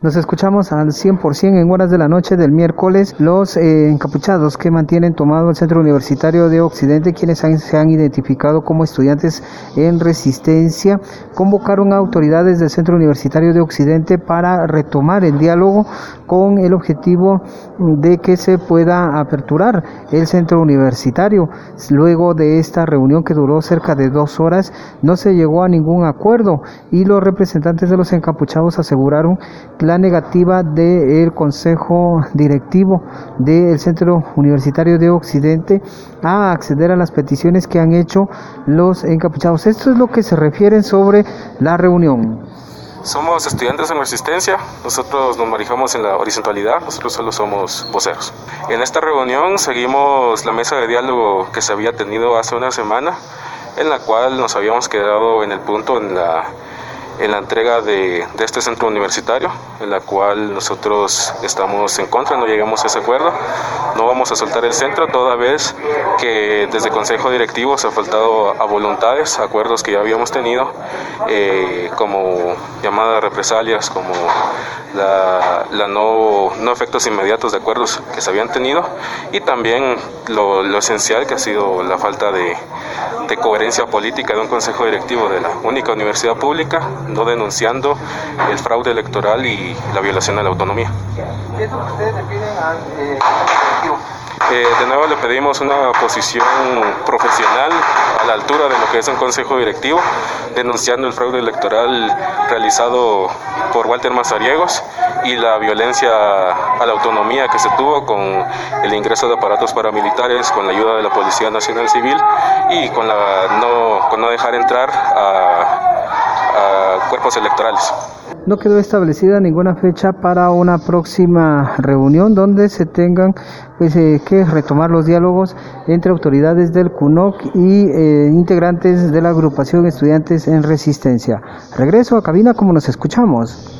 Nos escuchamos al 100% en horas de la noche del miércoles. Los eh, encapuchados que mantienen tomado el Centro Universitario de Occidente, quienes se han identificado como estudiantes en resistencia, convocaron a autoridades del Centro Universitario de Occidente para retomar el diálogo con el objetivo de que se pueda aperturar el centro universitario. Luego de esta reunión que duró cerca de dos horas, no se llegó a ningún acuerdo y los representantes de los encapuchados aseguraron que la negativa del Consejo Directivo del Centro Universitario de Occidente a acceder a las peticiones que han hecho los encapuchados. Esto es lo que se refieren sobre la reunión. Somos estudiantes en resistencia, nosotros nos manejamos en la horizontalidad, nosotros solo somos voceros. En esta reunión seguimos la mesa de diálogo que se había tenido hace una semana, en la cual nos habíamos quedado en el punto en la en la entrega de, de, este centro universitario, en la cual nosotros estamos en contra, no llegamos a ese acuerdo. No vamos a soltar el centro toda vez que desde Consejo Directivo se ha faltado a voluntades, acuerdos que ya habíamos tenido, eh, como llamadas represalias, como la, la no, no, efectos inmediatos de acuerdos que se habían tenido y también lo, lo esencial que ha sido la falta de, de coherencia política de un consejo directivo de la única universidad pública, no denunciando el fraude electoral y la violación a la autonomía. ¿Qué es lo que ustedes le piden al eh, de nuevo le pedimos una posición profesional a la altura de lo que es un consejo directivo, denunciando el fraude electoral realizado por Walter Mazariegos y la violencia a la autonomía que se tuvo con el ingreso de aparatos paramilitares, con la ayuda de la Policía Nacional Civil y con, la con no dejar entrar a, a cuerpos electorales. No quedó establecida ninguna fecha para una próxima reunión donde se tengan pues, eh, que retomar los diálogos entre autoridades del CUNOC y eh, integrantes de la agrupación Estudiantes en Resistencia. Regreso a cabina como nos escuchamos.